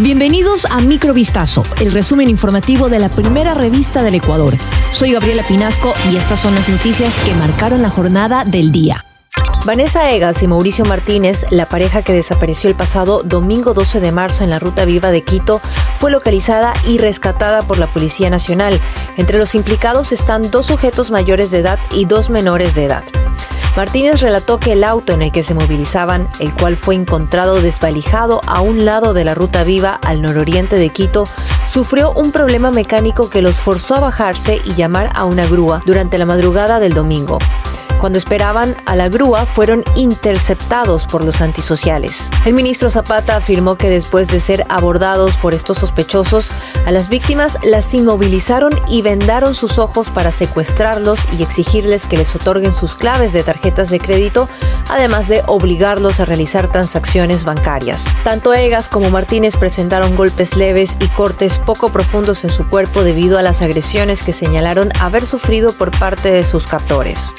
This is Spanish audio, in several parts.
Bienvenidos a Microvistazo, el resumen informativo de la primera revista del Ecuador. Soy Gabriela Pinasco y estas son las noticias que marcaron la jornada del día. Vanessa Egas y Mauricio Martínez, la pareja que desapareció el pasado domingo 12 de marzo en la ruta viva de Quito, fue localizada y rescatada por la Policía Nacional. Entre los implicados están dos sujetos mayores de edad y dos menores de edad. Martínez relató que el auto en el que se movilizaban, el cual fue encontrado desvalijado a un lado de la ruta viva al nororiente de Quito, sufrió un problema mecánico que los forzó a bajarse y llamar a una grúa durante la madrugada del domingo. Cuando esperaban a la grúa, fueron interceptados por los antisociales. El ministro Zapata afirmó que después de ser abordados por estos sospechosos, a las víctimas las inmovilizaron y vendaron sus ojos para secuestrarlos y exigirles que les otorguen sus claves de tarjetas de crédito, además de obligarlos a realizar transacciones bancarias. Tanto Egas como Martínez presentaron golpes leves y cortes poco profundos en su cuerpo debido a las agresiones que señalaron haber sufrido por parte de sus captores.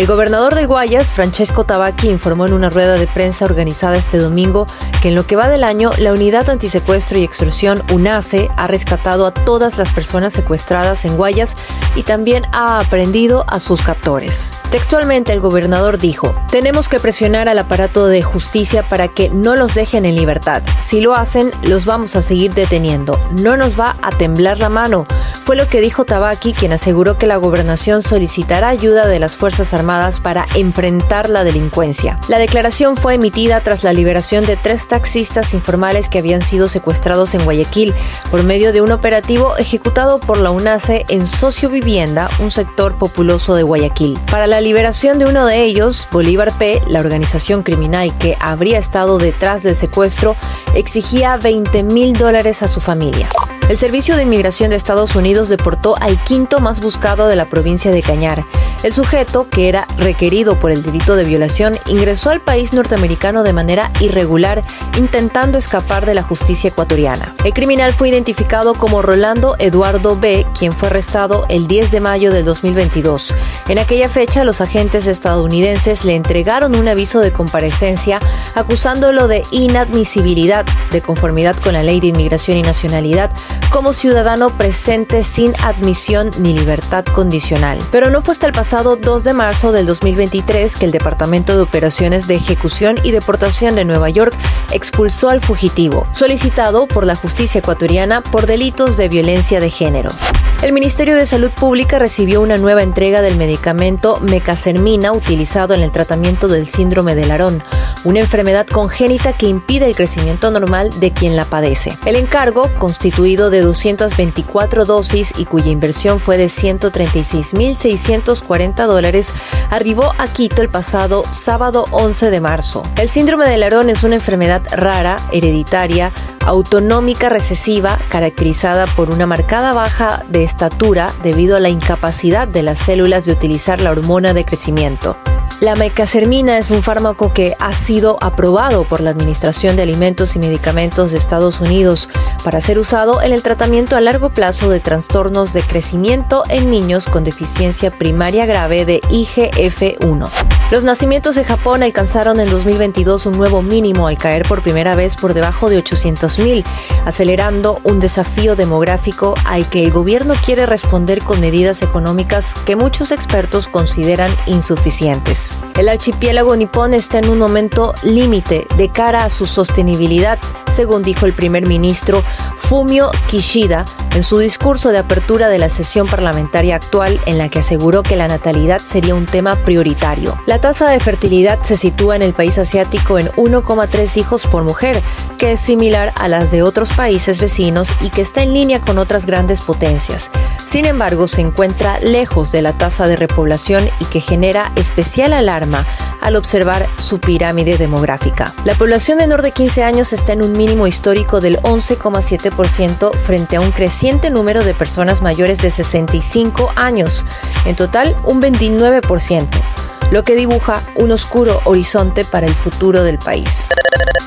El gobernador del Guayas, Francesco Tabaqui, informó en una rueda de prensa organizada este domingo que en lo que va del año, la Unidad Antisecuestro y Extorsión UNACE ha rescatado a todas las personas secuestradas en Guayas y también ha aprendido a sus captores. Textualmente, el gobernador dijo, tenemos que presionar al aparato de justicia para que no los dejen en libertad. Si lo hacen, los vamos a seguir deteniendo. No nos va a temblar la mano. Fue lo que dijo Tabaqui, quien aseguró que la gobernación solicitará ayuda de las Fuerzas Armadas para enfrentar la delincuencia. La declaración fue emitida tras la liberación de tres taxistas informales que habían sido secuestrados en Guayaquil por medio de un operativo ejecutado por la UNACE en Socio Vivienda, un sector populoso de Guayaquil. Para la liberación de uno de ellos, Bolívar P., la organización criminal que habría estado detrás del secuestro, exigía 20 mil dólares a su familia. El Servicio de Inmigración de Estados Unidos deportó al quinto más buscado de la provincia de Cañar. El sujeto, que era requerido por el delito de violación, ingresó al país norteamericano de manera irregular, intentando escapar de la justicia ecuatoriana. El criminal fue identificado como Rolando Eduardo B., quien fue arrestado el 10 de mayo del 2022. En aquella fecha, los agentes estadounidenses le entregaron un aviso de comparecencia acusándolo de inadmisibilidad, de conformidad con la ley de inmigración y nacionalidad, como ciudadano presente sin admisión ni libertad condicional. Pero no fue hasta el pasado 2 de marzo del 2023 que el Departamento de Operaciones de Ejecución y Deportación de Nueva York expulsó al fugitivo, solicitado por la justicia ecuatoriana por delitos de violencia de género. El Ministerio de Salud Pública recibió una nueva entrega del medicamento mecasermina utilizado en el tratamiento del síndrome de Larón, una enfermedad congénita que impide el crecimiento normal de quien la padece. El encargo, constituido de 224 dosis y cuya inversión fue de 136.640 dólares, arribó a Quito el pasado sábado 11 de marzo. El síndrome de Larón es una enfermedad rara, hereditaria, autonómica recesiva caracterizada por una marcada baja de estatura debido a la incapacidad de las células de utilizar la hormona de crecimiento. La mecasermina es un fármaco que ha sido aprobado por la Administración de Alimentos y Medicamentos de Estados Unidos para ser usado en el tratamiento a largo plazo de trastornos de crecimiento en niños con deficiencia primaria grave de IGF-1. Los nacimientos de Japón alcanzaron en 2022 un nuevo mínimo al caer por primera vez por debajo de 800.000, acelerando un desafío demográfico al que el gobierno quiere responder con medidas económicas que muchos expertos consideran insuficientes. El archipiélago nipón está en un momento límite de cara a su sostenibilidad, según dijo el primer ministro Fumio Kishida en su discurso de apertura de la sesión parlamentaria actual en la que aseguró que la natalidad sería un tema prioritario. La tasa de fertilidad se sitúa en el país asiático en 1,3 hijos por mujer, que es similar a las de otros países vecinos y que está en línea con otras grandes potencias. Sin embargo, se encuentra lejos de la tasa de repoblación y que genera especial alarma al observar su pirámide demográfica. La población menor de 15 años está en un mínimo histórico del 11,7% frente a un creciente número de personas mayores de 65 años, en total un 29%, lo que dibuja un oscuro horizonte para el futuro del país.